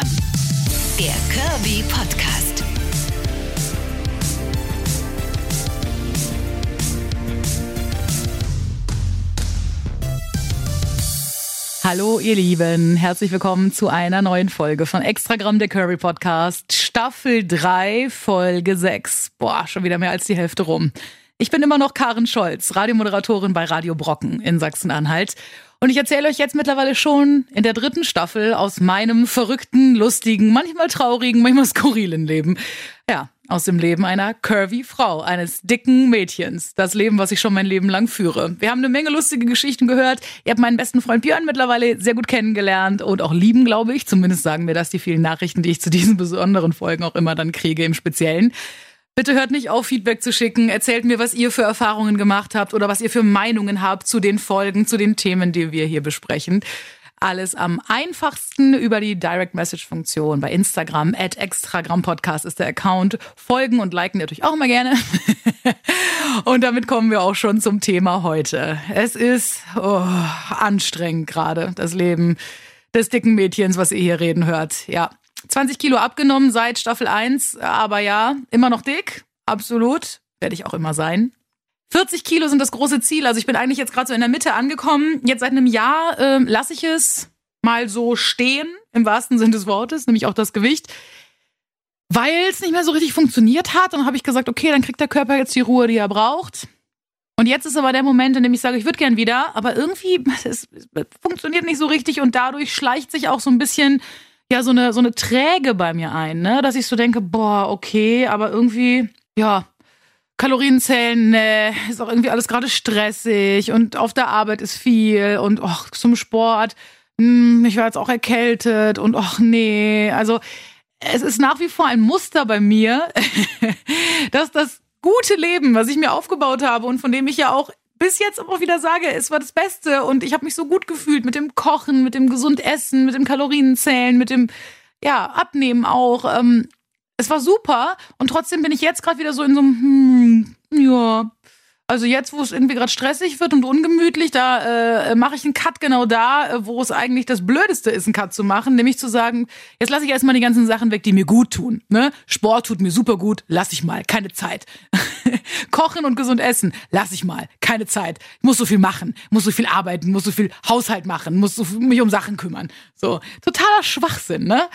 Extragramm. Der Kirby Podcast. Hallo ihr Lieben, herzlich willkommen zu einer neuen Folge von Extragramm der Curry Podcast, Staffel 3, Folge 6. Boah, schon wieder mehr als die Hälfte rum. Ich bin immer noch Karen Scholz, Radiomoderatorin bei Radio Brocken in Sachsen-Anhalt. Und ich erzähle euch jetzt mittlerweile schon in der dritten Staffel aus meinem verrückten, lustigen, manchmal traurigen, manchmal skurrilen Leben. Ja, aus dem Leben einer curvy Frau, eines dicken Mädchens. Das Leben, was ich schon mein Leben lang führe. Wir haben eine Menge lustige Geschichten gehört. Ihr habt meinen besten Freund Björn mittlerweile sehr gut kennengelernt und auch lieben, glaube ich. Zumindest sagen mir das die vielen Nachrichten, die ich zu diesen besonderen Folgen auch immer dann kriege im Speziellen. Bitte hört nicht auf, Feedback zu schicken. Erzählt mir, was ihr für Erfahrungen gemacht habt oder was ihr für Meinungen habt zu den Folgen, zu den Themen, die wir hier besprechen. Alles am einfachsten über die Direct Message Funktion bei Instagram. At Extragramm Podcast ist der Account. Folgen und liken natürlich auch immer gerne. und damit kommen wir auch schon zum Thema heute. Es ist oh, anstrengend gerade, das Leben des dicken Mädchens, was ihr hier reden hört. Ja, 20 Kilo abgenommen seit Staffel 1, aber ja, immer noch dick. Absolut. Werde ich auch immer sein. 40 Kilo sind das große Ziel. Also ich bin eigentlich jetzt gerade so in der Mitte angekommen. Jetzt seit einem Jahr äh, lasse ich es mal so stehen, im wahrsten Sinne des Wortes, nämlich auch das Gewicht. Weil es nicht mehr so richtig funktioniert hat. Dann habe ich gesagt, okay, dann kriegt der Körper jetzt die Ruhe, die er braucht. Und jetzt ist aber der Moment, in dem ich sage, ich würde gern wieder, aber irgendwie es, es funktioniert nicht so richtig und dadurch schleicht sich auch so ein bisschen ja so eine so eine Träge bei mir ein, ne, dass ich so denke, boah, okay, aber irgendwie ja, Kalorienzellen, ne, ist auch irgendwie alles gerade stressig und auf der Arbeit ist viel und och, zum Sport, hm, ich war jetzt auch erkältet und och nee, also es ist nach wie vor ein Muster bei mir, dass das gute Leben, was ich mir aufgebaut habe und von dem ich ja auch bis jetzt immer wieder sage, es war das Beste und ich habe mich so gut gefühlt mit dem Kochen, mit dem gesund Essen, mit dem Kalorienzählen, mit dem ja Abnehmen auch. Ähm, es war super und trotzdem bin ich jetzt gerade wieder so in so einem hm, ja also jetzt, wo es irgendwie gerade stressig wird und ungemütlich, da äh, mache ich einen Cut genau da, äh, wo es eigentlich das Blödeste ist, einen Cut zu machen, nämlich zu sagen, jetzt lasse ich erstmal die ganzen Sachen weg, die mir gut tun. Ne? Sport tut mir super gut, lass ich mal, keine Zeit. Kochen und gesund essen, lass ich mal, keine Zeit. Muss so viel machen, muss so viel arbeiten, muss so viel Haushalt machen, muss so mich um Sachen kümmern. So, totaler Schwachsinn, ne?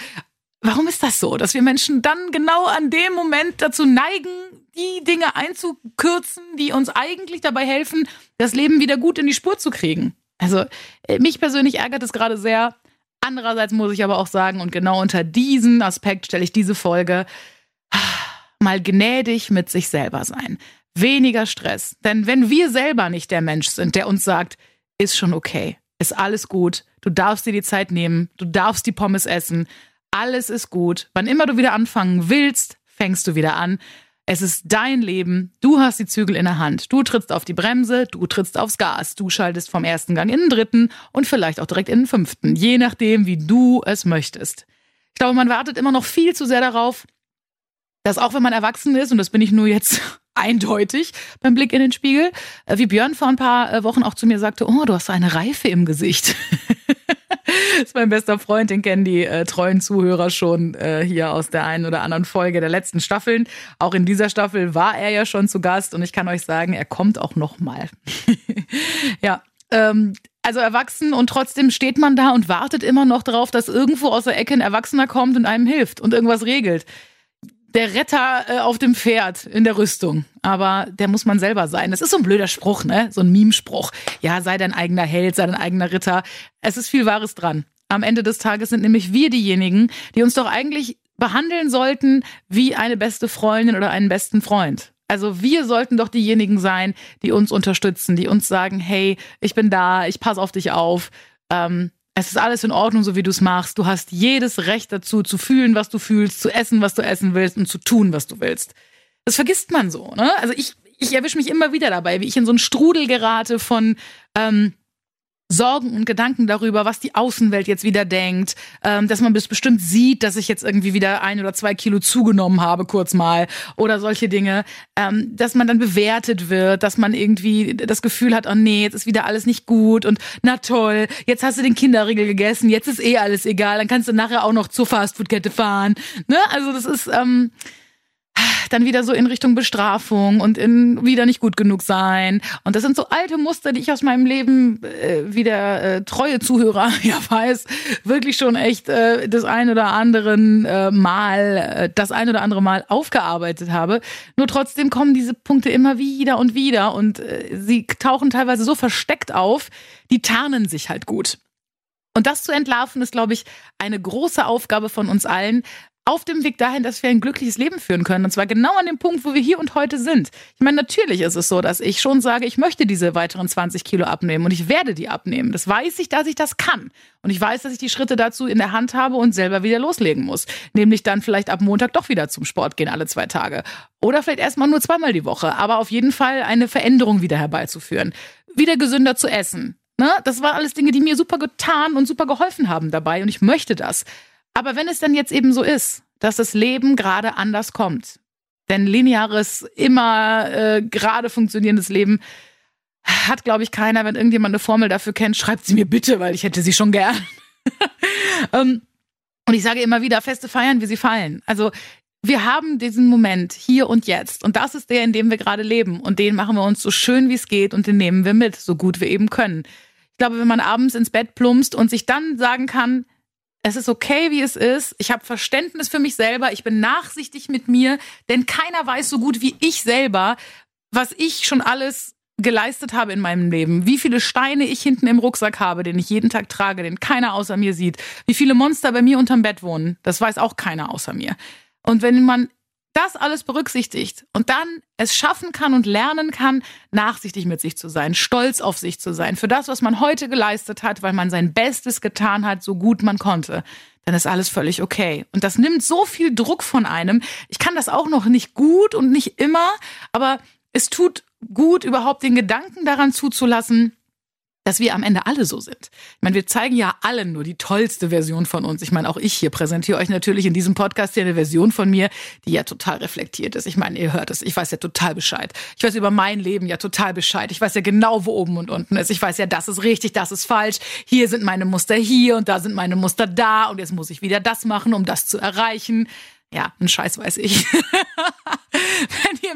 Warum ist das so, dass wir Menschen dann genau an dem Moment dazu neigen, die Dinge einzukürzen, die uns eigentlich dabei helfen, das Leben wieder gut in die Spur zu kriegen? Also äh, mich persönlich ärgert es gerade sehr. Andererseits muss ich aber auch sagen, und genau unter diesen Aspekt stelle ich diese Folge, mal gnädig mit sich selber sein. Weniger Stress. Denn wenn wir selber nicht der Mensch sind, der uns sagt, ist schon okay, ist alles gut, du darfst dir die Zeit nehmen, du darfst die Pommes essen, alles ist gut. Wann immer du wieder anfangen willst, fängst du wieder an. Es ist dein Leben. Du hast die Zügel in der Hand. Du trittst auf die Bremse, du trittst aufs Gas. Du schaltest vom ersten Gang in den dritten und vielleicht auch direkt in den fünften. Je nachdem, wie du es möchtest. Ich glaube, man wartet immer noch viel zu sehr darauf, dass auch wenn man erwachsen ist, und das bin ich nur jetzt eindeutig beim Blick in den Spiegel, äh, wie Björn vor ein paar äh, Wochen auch zu mir sagte, oh, du hast eine Reife im Gesicht. das ist mein bester Freund, den kennen die äh, treuen Zuhörer schon äh, hier aus der einen oder anderen Folge der letzten Staffeln. Auch in dieser Staffel war er ja schon zu Gast und ich kann euch sagen, er kommt auch noch mal. ja, ähm, also erwachsen und trotzdem steht man da und wartet immer noch darauf, dass irgendwo aus der Ecke ein Erwachsener kommt und einem hilft und irgendwas regelt der Retter äh, auf dem Pferd in der Rüstung. Aber der muss man selber sein. Das ist so ein blöder Spruch, ne? So ein Meme-Spruch. Ja, sei dein eigener Held, sei dein eigener Ritter. Es ist viel Wahres dran. Am Ende des Tages sind nämlich wir diejenigen, die uns doch eigentlich behandeln sollten wie eine beste Freundin oder einen besten Freund. Also wir sollten doch diejenigen sein, die uns unterstützen, die uns sagen, hey, ich bin da, ich passe auf dich auf. Ähm, es ist alles in Ordnung, so wie du es machst. Du hast jedes Recht dazu, zu fühlen, was du fühlst, zu essen, was du essen willst und zu tun, was du willst. Das vergisst man so. Ne? Also ich, ich erwische mich immer wieder dabei, wie ich in so einen Strudel gerate von ähm, Sorgen und Gedanken darüber, was die Außenwelt jetzt wieder denkt, ähm, dass man bis bestimmt sieht, dass ich jetzt irgendwie wieder ein oder zwei Kilo zugenommen habe, kurz mal, oder solche Dinge, ähm, dass man dann bewertet wird, dass man irgendwie das Gefühl hat, oh nee, jetzt ist wieder alles nicht gut und na toll, jetzt hast du den Kinderriegel gegessen, jetzt ist eh alles egal, dann kannst du nachher auch noch zur Fastfood-Kette fahren. Ne? Also das ist ähm, dann wieder so in Richtung Bestrafung und in wieder nicht gut genug sein. Und das sind so alte Muster, die ich aus meinem Leben, äh, wie der äh, treue Zuhörer ja weiß, wirklich schon echt äh, das ein oder anderen äh, Mal, äh, das ein oder andere Mal aufgearbeitet habe. Nur trotzdem kommen diese Punkte immer wieder und wieder und äh, sie tauchen teilweise so versteckt auf, die tarnen sich halt gut. Und das zu entlarven ist, glaube ich, eine große Aufgabe von uns allen, auf dem Weg dahin, dass wir ein glückliches Leben führen können. Und zwar genau an dem Punkt, wo wir hier und heute sind. Ich meine, natürlich ist es so, dass ich schon sage, ich möchte diese weiteren 20 Kilo abnehmen und ich werde die abnehmen. Das weiß ich, dass ich das kann. Und ich weiß, dass ich die Schritte dazu in der Hand habe und selber wieder loslegen muss. Nämlich dann vielleicht ab Montag doch wieder zum Sport gehen, alle zwei Tage. Oder vielleicht erstmal nur zweimal die Woche. Aber auf jeden Fall eine Veränderung wieder herbeizuführen. Wieder gesünder zu essen. Ne? Das waren alles Dinge, die mir super getan und super geholfen haben dabei. Und ich möchte das. Aber wenn es dann jetzt eben so ist, dass das Leben gerade anders kommt, denn lineares, immer äh, gerade funktionierendes Leben hat, glaube ich, keiner. Wenn irgendjemand eine Formel dafür kennt, schreibt sie mir bitte, weil ich hätte sie schon gern. ähm, und ich sage immer wieder, Feste feiern, wie sie fallen. Also wir haben diesen Moment hier und jetzt. Und das ist der, in dem wir gerade leben. Und den machen wir uns so schön, wie es geht. Und den nehmen wir mit, so gut wir eben können. Ich glaube, wenn man abends ins Bett plumpst und sich dann sagen kann, es ist okay, wie es ist. Ich habe Verständnis für mich selber. Ich bin nachsichtig mit mir, denn keiner weiß so gut wie ich selber, was ich schon alles geleistet habe in meinem Leben, wie viele Steine ich hinten im Rucksack habe, den ich jeden Tag trage, den keiner außer mir sieht, wie viele Monster bei mir unterm Bett wohnen, das weiß auch keiner außer mir. Und wenn man das alles berücksichtigt und dann es schaffen kann und lernen kann, nachsichtig mit sich zu sein, stolz auf sich zu sein, für das, was man heute geleistet hat, weil man sein Bestes getan hat, so gut man konnte, dann ist alles völlig okay. Und das nimmt so viel Druck von einem. Ich kann das auch noch nicht gut und nicht immer, aber es tut gut, überhaupt den Gedanken daran zuzulassen, dass wir am Ende alle so sind. Ich meine, wir zeigen ja allen nur die tollste Version von uns. Ich meine, auch ich hier präsentiere euch natürlich in diesem Podcast hier eine Version von mir, die ja total reflektiert ist. Ich meine, ihr hört es, ich weiß ja total Bescheid. Ich weiß über mein Leben ja total Bescheid. Ich weiß ja genau, wo oben und unten ist. Ich weiß ja, das ist richtig, das ist falsch. Hier sind meine Muster hier und da sind meine Muster da und jetzt muss ich wieder das machen, um das zu erreichen. Ja, ein Scheiß weiß ich.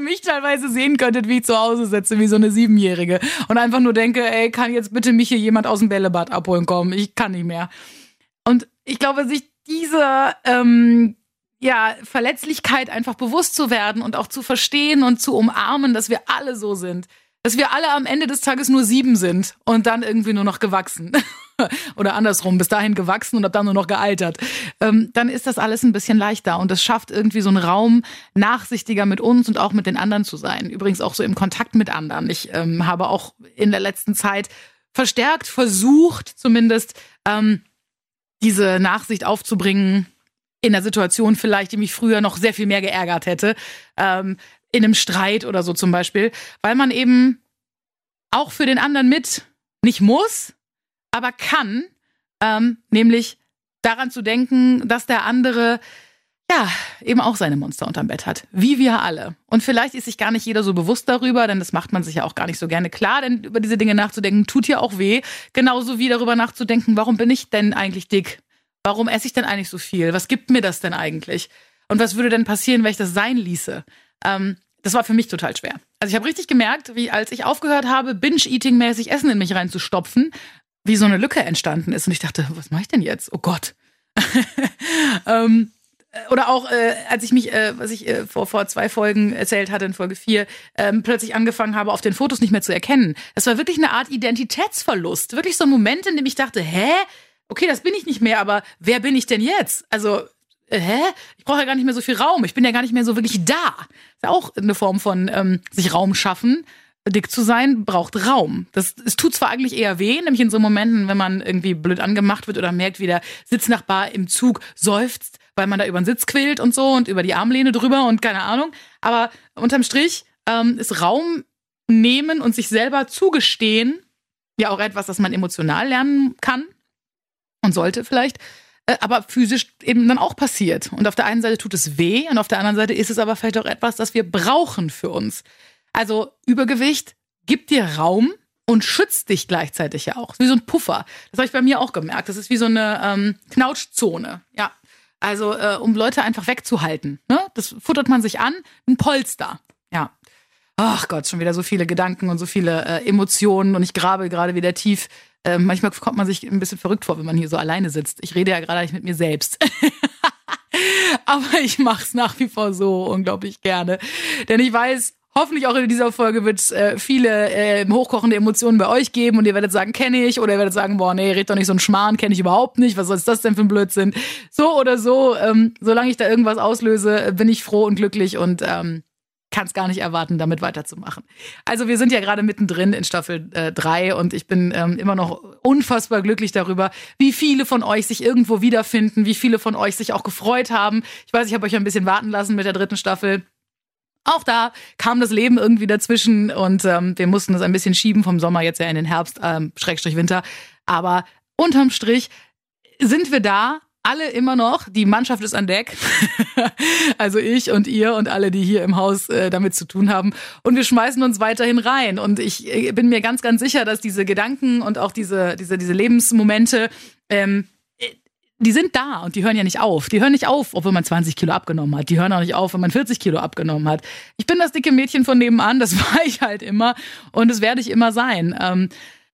Mich teilweise sehen könntet, wie ich zu Hause sitze, wie so eine Siebenjährige und einfach nur denke, ey, kann jetzt bitte mich hier jemand aus dem Bällebad abholen kommen? Ich kann nicht mehr. Und ich glaube, sich dieser ähm, ja, Verletzlichkeit einfach bewusst zu werden und auch zu verstehen und zu umarmen, dass wir alle so sind. Dass wir alle am Ende des Tages nur sieben sind und dann irgendwie nur noch gewachsen. oder andersrum, bis dahin gewachsen und ab dann nur noch gealtert, ähm, dann ist das alles ein bisschen leichter und es schafft irgendwie so einen Raum, nachsichtiger mit uns und auch mit den anderen zu sein. Übrigens auch so im Kontakt mit anderen. Ich ähm, habe auch in der letzten Zeit verstärkt versucht, zumindest ähm, diese Nachsicht aufzubringen in der Situation vielleicht, die mich früher noch sehr viel mehr geärgert hätte, ähm, in einem Streit oder so zum Beispiel, weil man eben auch für den anderen mit nicht muss, aber kann, ähm, nämlich daran zu denken, dass der andere ja, eben auch seine Monster unterm Bett hat. Wie wir alle. Und vielleicht ist sich gar nicht jeder so bewusst darüber, denn das macht man sich ja auch gar nicht so gerne klar, denn über diese Dinge nachzudenken tut ja auch weh. Genauso wie darüber nachzudenken, warum bin ich denn eigentlich dick? Warum esse ich denn eigentlich so viel? Was gibt mir das denn eigentlich? Und was würde denn passieren, wenn ich das sein ließe? Ähm, das war für mich total schwer. Also ich habe richtig gemerkt, wie als ich aufgehört habe, Binge-Eating-mäßig Essen in mich reinzustopfen, wie so eine Lücke entstanden ist. Und ich dachte, was mache ich denn jetzt? Oh Gott. ähm, oder auch, äh, als ich mich, äh, was ich äh, vor, vor zwei Folgen erzählt hatte, in Folge vier, ähm, plötzlich angefangen habe, auf den Fotos nicht mehr zu erkennen. Das war wirklich eine Art Identitätsverlust. Wirklich so ein Moment, in dem ich dachte, hä? Okay, das bin ich nicht mehr, aber wer bin ich denn jetzt? Also, äh, hä? Ich brauche ja gar nicht mehr so viel Raum. Ich bin ja gar nicht mehr so wirklich da. Ist ja auch eine Form von ähm, sich Raum schaffen dick zu sein braucht Raum. Das, es tut zwar eigentlich eher weh, nämlich in so Momenten, wenn man irgendwie blöd angemacht wird oder merkt, wie der Sitznachbar im Zug seufzt, weil man da über den Sitz quillt und so und über die Armlehne drüber und keine Ahnung. Aber unterm Strich ähm, ist Raum nehmen und sich selber zugestehen, ja auch etwas, das man emotional lernen kann und sollte vielleicht, äh, aber physisch eben dann auch passiert. Und auf der einen Seite tut es weh und auf der anderen Seite ist es aber vielleicht auch etwas, das wir brauchen für uns. Also Übergewicht gibt dir Raum und schützt dich gleichzeitig ja auch. Wie so ein Puffer. Das habe ich bei mir auch gemerkt. Das ist wie so eine ähm, Knautschzone. Ja. Also, äh, um Leute einfach wegzuhalten. Ne? Das futtert man sich an, ein Polster. Ja. Ach Gott, schon wieder so viele Gedanken und so viele äh, Emotionen und ich grabe gerade wieder tief. Äh, manchmal kommt man sich ein bisschen verrückt vor, wenn man hier so alleine sitzt. Ich rede ja gerade nicht mit mir selbst. Aber ich mache es nach wie vor so unglaublich gerne. Denn ich weiß, Hoffentlich auch in dieser Folge wird es äh, viele äh, hochkochende Emotionen bei euch geben und ihr werdet sagen, kenne ich, oder ihr werdet sagen, boah, nee, red doch nicht so ein Schmarrn, kenne ich überhaupt nicht, was soll das denn für ein Blödsinn? So oder so, ähm, solange ich da irgendwas auslöse, bin ich froh und glücklich und ähm, kann es gar nicht erwarten, damit weiterzumachen. Also wir sind ja gerade mittendrin in Staffel 3 äh, und ich bin ähm, immer noch unfassbar glücklich darüber, wie viele von euch sich irgendwo wiederfinden, wie viele von euch sich auch gefreut haben. Ich weiß, ich habe euch ein bisschen warten lassen mit der dritten Staffel. Auch da kam das Leben irgendwie dazwischen und ähm, wir mussten das ein bisschen schieben vom Sommer jetzt ja in den Herbst, ähm, Schrägstrich Winter. Aber unterm Strich sind wir da, alle immer noch. Die Mannschaft ist an Deck. also ich und ihr und alle, die hier im Haus äh, damit zu tun haben. Und wir schmeißen uns weiterhin rein. Und ich äh, bin mir ganz, ganz sicher, dass diese Gedanken und auch diese, diese, diese Lebensmomente ähm, die sind da und die hören ja nicht auf. Die hören nicht auf, obwohl man 20 Kilo abgenommen hat. Die hören auch nicht auf, wenn man 40 Kilo abgenommen hat. Ich bin das dicke Mädchen von nebenan, das war ich halt immer und das werde ich immer sein. Ähm,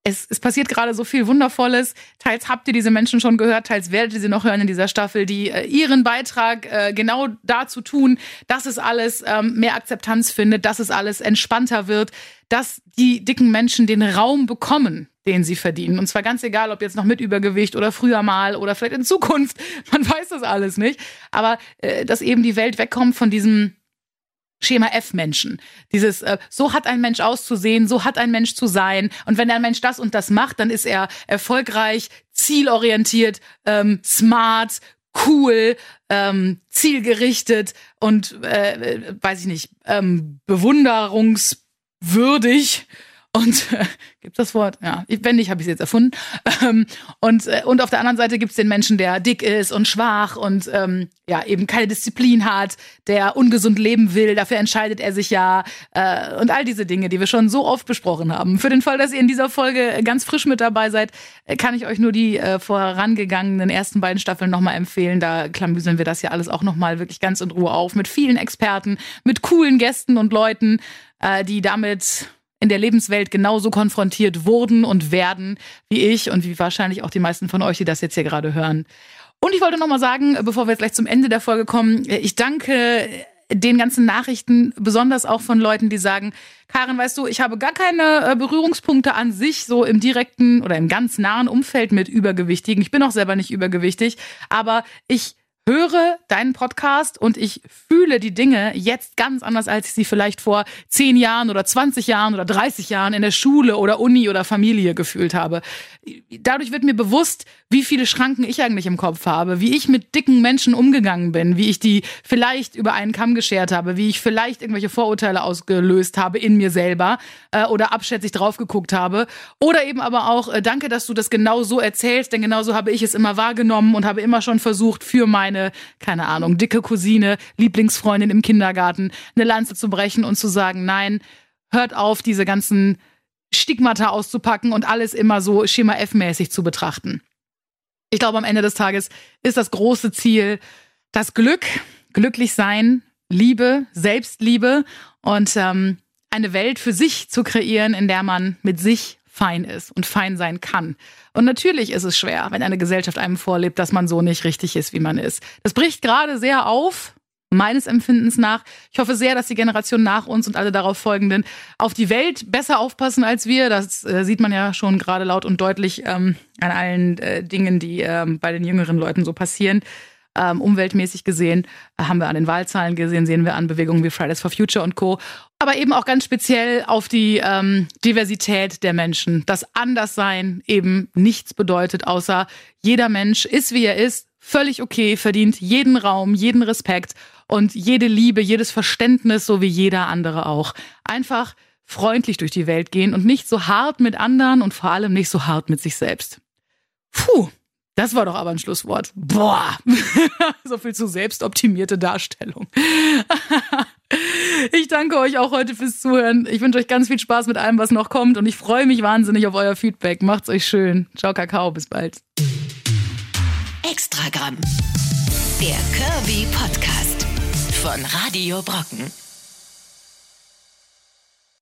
es, es passiert gerade so viel Wundervolles. Teils habt ihr diese Menschen schon gehört, teils werdet ihr sie noch hören in dieser Staffel, die äh, ihren Beitrag äh, genau dazu tun, dass es alles ähm, mehr Akzeptanz findet, dass es alles entspannter wird, dass die dicken Menschen den Raum bekommen, den sie verdienen. Und zwar ganz egal, ob jetzt noch mit Übergewicht oder früher mal oder vielleicht in Zukunft. Man weiß das alles nicht. Aber äh, dass eben die Welt wegkommt von diesem Schema F-Menschen. Dieses, äh, so hat ein Mensch auszusehen, so hat ein Mensch zu sein. Und wenn ein Mensch das und das macht, dann ist er erfolgreich, zielorientiert, ähm, smart, cool, ähm, zielgerichtet und, äh, weiß ich nicht, ähm, bewunderungswürdig. Und äh, gibt das Wort? Ja, wenn nicht, habe ich es jetzt erfunden. Ähm, und, äh, und auf der anderen Seite gibt es den Menschen, der dick ist und schwach und ähm, ja eben keine Disziplin hat, der ungesund leben will. Dafür entscheidet er sich ja äh, und all diese Dinge, die wir schon so oft besprochen haben. Für den Fall, dass ihr in dieser Folge ganz frisch mit dabei seid, äh, kann ich euch nur die äh, vorangegangenen ersten beiden Staffeln nochmal empfehlen. Da klamüseln wir das ja alles auch nochmal wirklich ganz in Ruhe auf mit vielen Experten, mit coolen Gästen und Leuten, äh, die damit in der Lebenswelt genauso konfrontiert wurden und werden wie ich und wie wahrscheinlich auch die meisten von euch, die das jetzt hier gerade hören. Und ich wollte noch mal sagen, bevor wir jetzt gleich zum Ende der Folge kommen, ich danke den ganzen Nachrichten, besonders auch von Leuten, die sagen, Karin, weißt du, ich habe gar keine äh, Berührungspunkte an sich so im direkten oder im ganz nahen Umfeld mit Übergewichtigen. Ich bin auch selber nicht übergewichtig, aber ich höre deinen Podcast und ich fühle die Dinge jetzt ganz anders, als ich sie vielleicht vor zehn Jahren oder 20 Jahren oder 30 Jahren in der Schule oder Uni oder Familie gefühlt habe. Dadurch wird mir bewusst, wie viele Schranken ich eigentlich im Kopf habe, wie ich mit dicken Menschen umgegangen bin, wie ich die vielleicht über einen Kamm geschert habe, wie ich vielleicht irgendwelche Vorurteile ausgelöst habe in mir selber äh, oder abschätzig drauf geguckt habe. Oder eben aber auch, äh, danke, dass du das genau so erzählst, denn genau so habe ich es immer wahrgenommen und habe immer schon versucht, für meine meine, keine Ahnung, dicke Cousine, Lieblingsfreundin im Kindergarten eine Lanze zu brechen und zu sagen, nein, hört auf, diese ganzen Stigmata auszupacken und alles immer so Schema F-mäßig zu betrachten. Ich glaube, am Ende des Tages ist das große Ziel das Glück, glücklich sein, Liebe, Selbstliebe und ähm, eine Welt für sich zu kreieren, in der man mit sich fein ist und fein sein kann. Und natürlich ist es schwer, wenn eine Gesellschaft einem vorlebt, dass man so nicht richtig ist, wie man ist. Das bricht gerade sehr auf, meines Empfindens nach. Ich hoffe sehr, dass die Generation nach uns und alle darauf folgenden auf die Welt besser aufpassen als wir. Das äh, sieht man ja schon gerade laut und deutlich ähm, an allen äh, Dingen, die ähm, bei den jüngeren Leuten so passieren ähm, umweltmäßig gesehen, äh, haben wir an den Wahlzahlen gesehen, sehen wir an Bewegungen wie Fridays for Future und Co. Aber eben auch ganz speziell auf die ähm, Diversität der Menschen. Das Anderssein eben nichts bedeutet, außer jeder Mensch ist, wie er ist, völlig okay, verdient jeden Raum, jeden Respekt und jede Liebe, jedes Verständnis, so wie jeder andere auch. Einfach freundlich durch die Welt gehen und nicht so hart mit anderen und vor allem nicht so hart mit sich selbst. Puh, das war doch aber ein Schlusswort. Boah, so viel zu selbstoptimierte Darstellung. ich danke euch auch heute fürs Zuhören. Ich wünsche euch ganz viel Spaß mit allem, was noch kommt und ich freue mich wahnsinnig auf euer Feedback. Macht's euch schön. Ciao, Kakao, bis bald. Extragramm. Der Kirby Podcast von Radio Brocken.